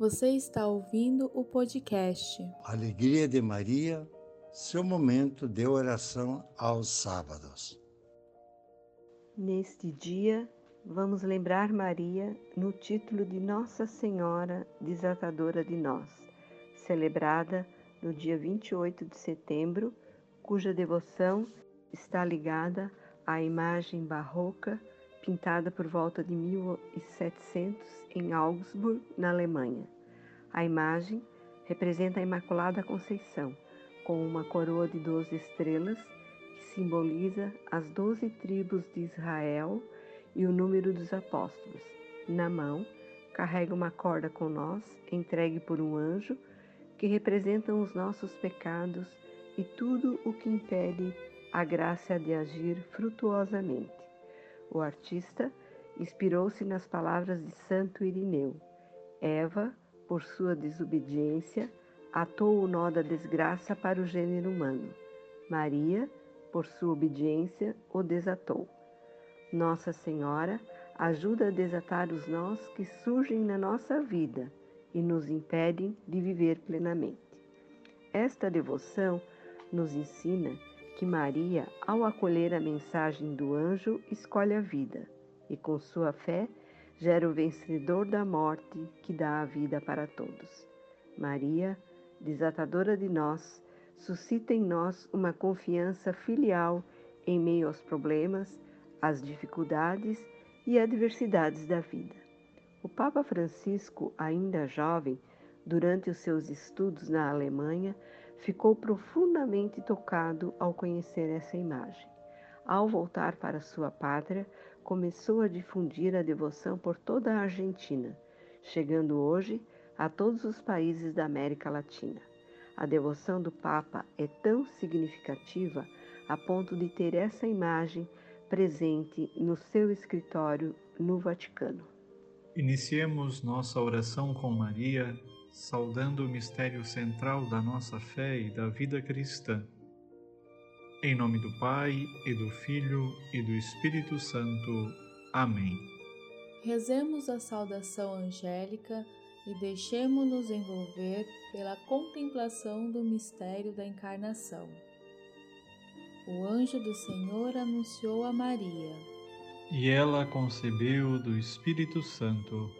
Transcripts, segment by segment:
Você está ouvindo o podcast Alegria de Maria, seu momento de oração aos sábados. Neste dia, vamos lembrar Maria no título de Nossa Senhora Desatadora de Nós, celebrada no dia 28 de setembro, cuja devoção está ligada à imagem barroca pintada por volta de 1700 em Augsburg, na Alemanha. A imagem representa a Imaculada Conceição, com uma coroa de doze estrelas que simboliza as doze tribos de Israel e o número dos apóstolos. Na mão, carrega uma corda com nós, entregue por um anjo, que representam os nossos pecados e tudo o que impede a graça de agir frutuosamente. O artista inspirou-se nas palavras de Santo Irineu. Eva, por sua desobediência, atou o nó da desgraça para o gênero humano. Maria, por sua obediência, o desatou. Nossa Senhora ajuda a desatar os nós que surgem na nossa vida e nos impedem de viver plenamente. Esta devoção nos ensina que Maria, ao acolher a mensagem do anjo, escolhe a vida e, com sua fé, gera o vencedor da morte que dá a vida para todos. Maria, desatadora de nós, suscita em nós uma confiança filial em meio aos problemas, às dificuldades e adversidades da vida. O Papa Francisco, ainda jovem, durante os seus estudos na Alemanha, ficou profundamente tocado ao conhecer essa imagem. Ao voltar para sua pátria, começou a difundir a devoção por toda a Argentina, chegando hoje a todos os países da América Latina. A devoção do Papa é tão significativa a ponto de ter essa imagem presente no seu escritório no Vaticano. Iniciemos nossa oração com Maria saudando o mistério central da nossa fé e da vida cristã. Em nome do Pai, e do Filho, e do Espírito Santo. Amém. Rezemos a saudação angélica e deixemo-nos envolver pela contemplação do mistério da encarnação. O anjo do Senhor anunciou a Maria. E ela concebeu do Espírito Santo.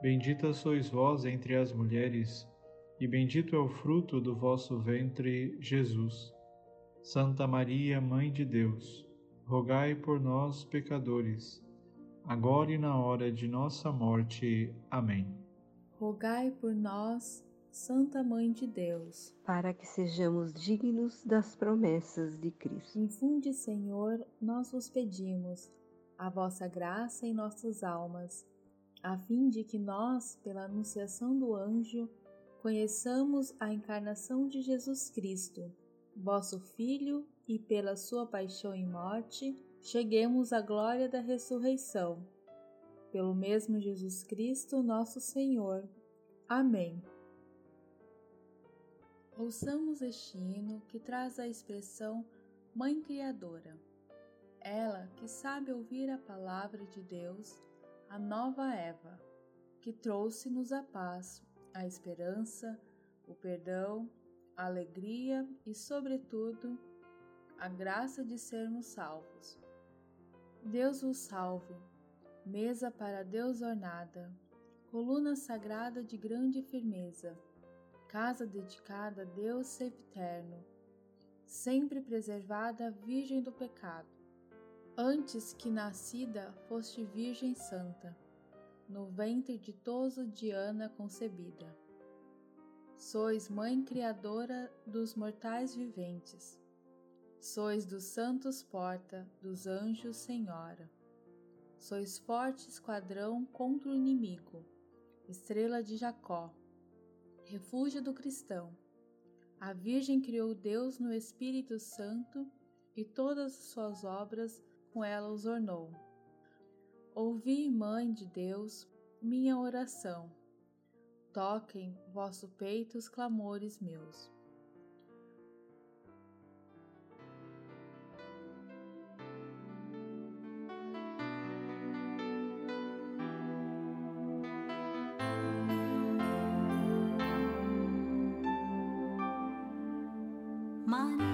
Bendita sois vós entre as mulheres, e bendito é o fruto do vosso ventre, Jesus. Santa Maria, Mãe de Deus, rogai por nós, pecadores, agora e na hora de nossa morte. Amém. Rogai por nós, Santa Mãe de Deus, para que sejamos dignos das promessas de Cristo. Infunde, Senhor, nós vos pedimos, a vossa graça em nossas almas a fim de que nós, pela anunciação do anjo, conheçamos a encarnação de Jesus Cristo, vosso Filho, e pela sua paixão e morte, cheguemos à glória da ressurreição. Pelo mesmo Jesus Cristo, nosso Senhor. Amém. Ouçamos este hino que traz a expressão Mãe Criadora. Ela que sabe ouvir a palavra de Deus a nova Eva, que trouxe-nos a paz, a esperança, o perdão, a alegria e, sobretudo, a graça de sermos salvos. Deus vos salve, mesa para Deus ornada, coluna sagrada de grande firmeza, casa dedicada a Deus sempiterno, sempre preservada virgem do pecado. Antes que nascida, foste virgem santa, no ventre ditoso de Ana concebida. Sois mãe criadora dos mortais viventes. Sois dos santos porta, dos anjos senhora. Sois forte esquadrão contra o inimigo, estrela de Jacó, refúgio do cristão. A Virgem criou Deus no Espírito Santo e todas as suas obras com ela os ornou. Ouvi, Mãe de Deus, minha oração. Toquem vosso peito os clamores meus. Maria,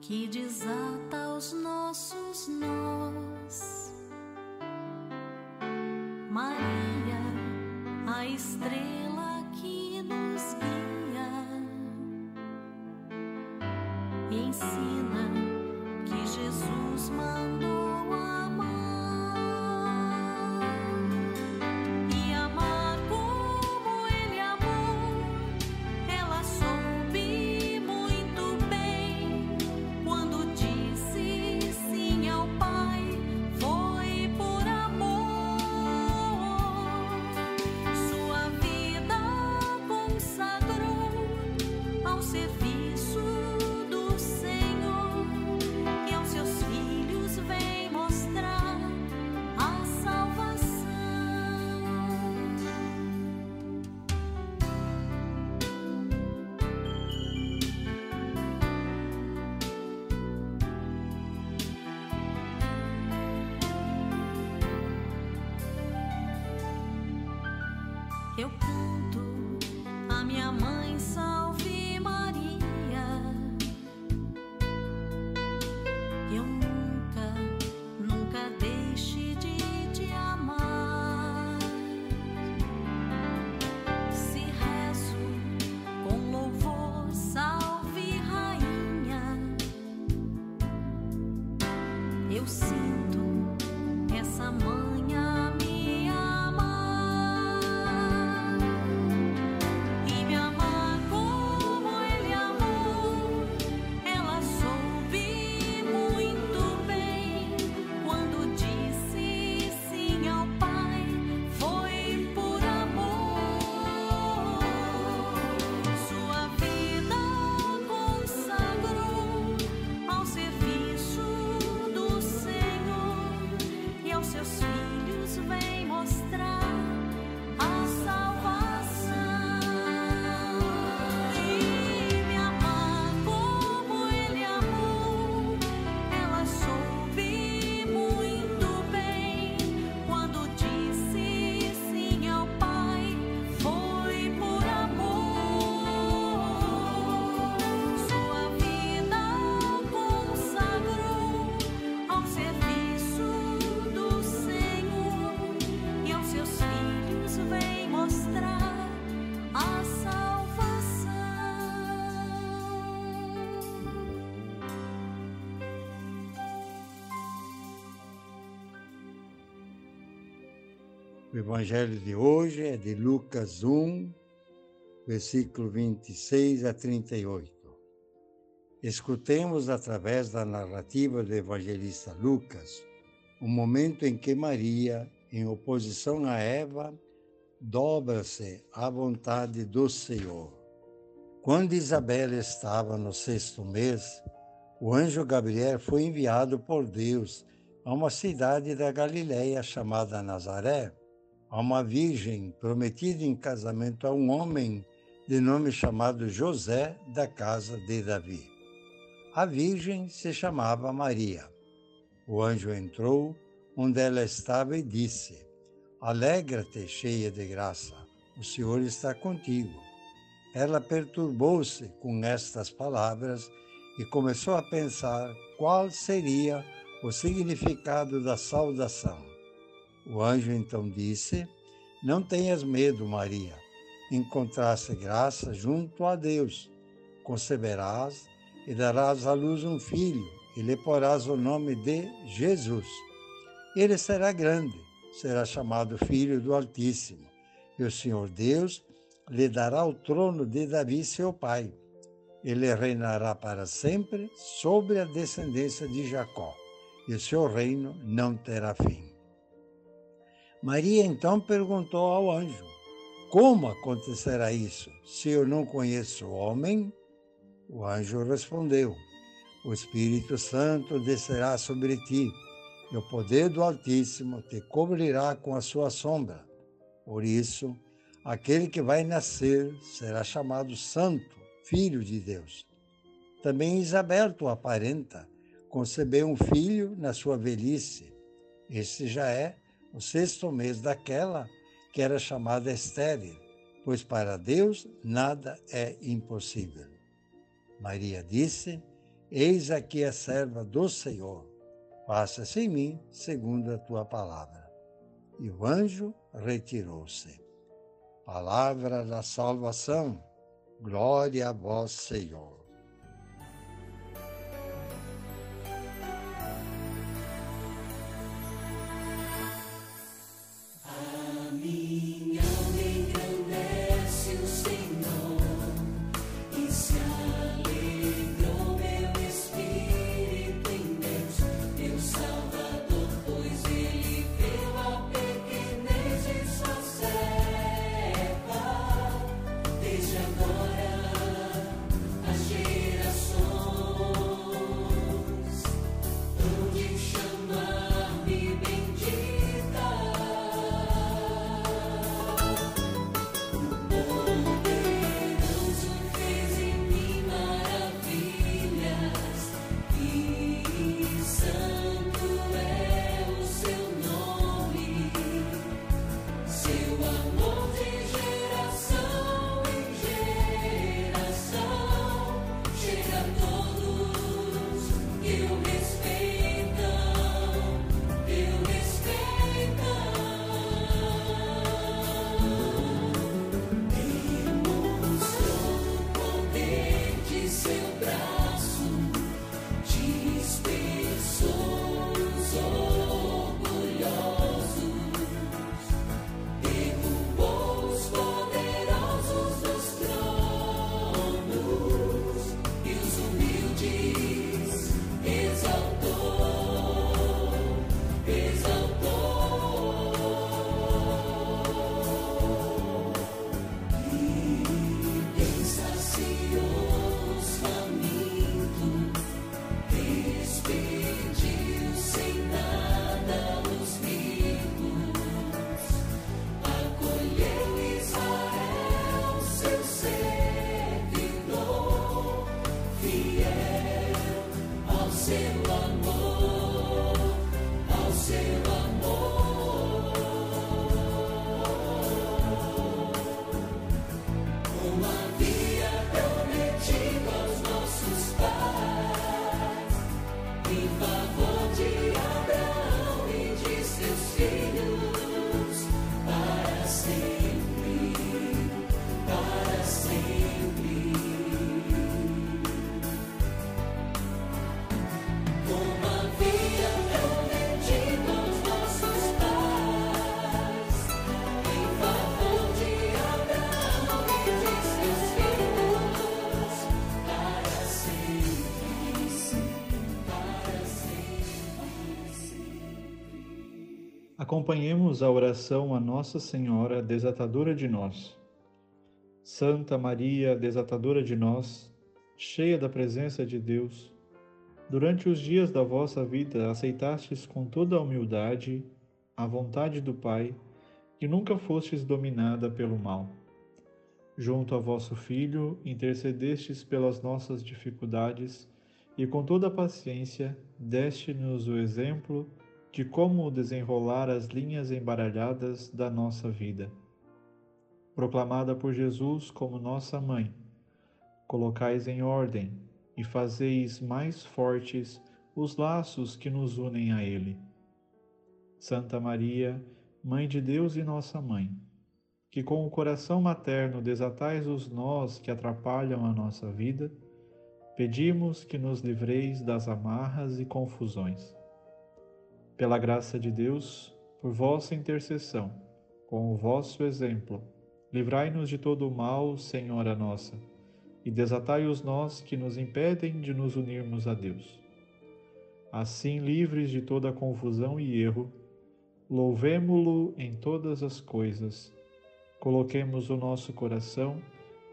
que desata os nossos nós. Maria, a estrela que nos guia, ensina que Jesus mandou. Evangelho de hoje é de Lucas 1, versículo 26 a 38. Escutemos através da narrativa do evangelista Lucas o momento em que Maria, em oposição a Eva, dobra-se à vontade do Senhor. Quando Isabel estava no sexto mês, o anjo Gabriel foi enviado por Deus a uma cidade da Galiléia chamada Nazaré a uma virgem prometida em casamento a um homem de nome chamado José da casa de Davi. A virgem se chamava Maria. O anjo entrou onde ela estava e disse: Alegra-te, cheia de graça, o Senhor está contigo. Ela perturbou-se com estas palavras e começou a pensar qual seria o significado da saudação. O anjo então disse: Não tenhas medo, Maria. Encontraste graça junto a Deus. Conceberás e darás à luz um filho, e lhe porás o nome de Jesus. Ele será grande, será chamado Filho do Altíssimo, e o Senhor Deus lhe dará o trono de Davi, seu pai. Ele reinará para sempre sobre a descendência de Jacó, e o seu reino não terá fim. Maria então perguntou ao anjo: Como acontecerá isso, se eu não conheço o homem? O anjo respondeu: O Espírito Santo descerá sobre ti, e o poder do Altíssimo te cobrirá com a sua sombra. Por isso, aquele que vai nascer será chamado Santo, Filho de Deus. Também Isabel, tua parenta, concebeu um filho na sua velhice. Este já é o sexto mês daquela que era chamada estéril, pois para Deus nada é impossível. Maria disse: Eis aqui a serva do Senhor, faça-se em mim segundo a tua palavra. E o anjo retirou-se. Palavra da salvação, glória a vós, Senhor. Acompanhemos a oração a Nossa Senhora, desatadora de nós. Santa Maria, desatadora de nós, cheia da presença de Deus, durante os dias da vossa vida aceitastes com toda a humildade a vontade do Pai e nunca fostes dominada pelo mal. Junto a vosso Filho, intercedestes pelas nossas dificuldades e com toda a paciência deste-nos o exemplo de como desenrolar as linhas embaralhadas da nossa vida. Proclamada por Jesus como nossa mãe, colocais em ordem e fazeis mais fortes os laços que nos unem a Ele. Santa Maria, Mãe de Deus e nossa Mãe, que com o coração materno desatais os nós que atrapalham a nossa vida, pedimos que nos livreis das amarras e confusões. Pela graça de Deus, por vossa intercessão, com o vosso exemplo, livrai-nos de todo o mal, Senhora nossa, e desatai os nós que nos impedem de nos unirmos a Deus. Assim, livres de toda confusão e erro, louvemo-lo em todas as coisas, coloquemos o nosso coração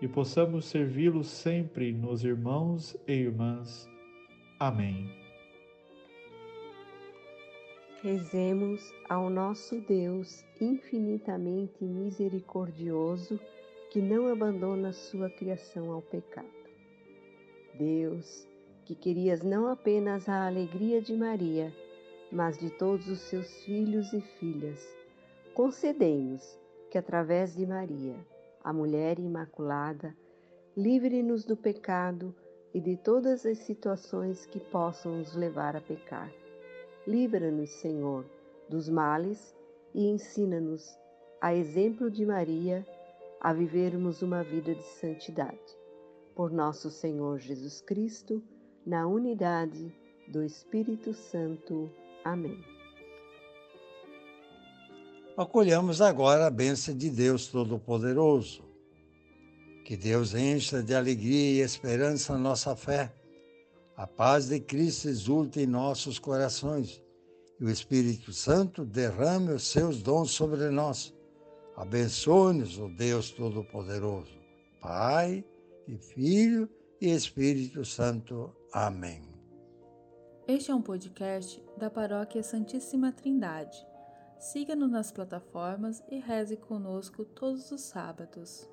e possamos servi-lo sempre nos irmãos e irmãs. Amém. Rezemos ao nosso Deus infinitamente misericordioso que não abandona sua criação ao pecado. Deus, que querias não apenas a alegria de Maria, mas de todos os seus filhos e filhas, concedei-nos que, através de Maria, a mulher imaculada, livre-nos do pecado e de todas as situações que possam nos levar a pecar. Livra-nos, Senhor, dos males e ensina-nos, a exemplo de Maria, a vivermos uma vida de santidade. Por nosso Senhor Jesus Cristo, na unidade do Espírito Santo. Amém. Acolhamos agora a bênção de Deus Todo-Poderoso. Que Deus encha de alegria e esperança a nossa fé. A paz de Cristo exulte em nossos corações e o Espírito Santo derrame os seus dons sobre nós. Abençoe-nos, o Deus Todo-Poderoso, Pai e Filho e Espírito Santo. Amém. Este é um podcast da Paróquia Santíssima Trindade. Siga-nos nas plataformas e reze conosco todos os sábados.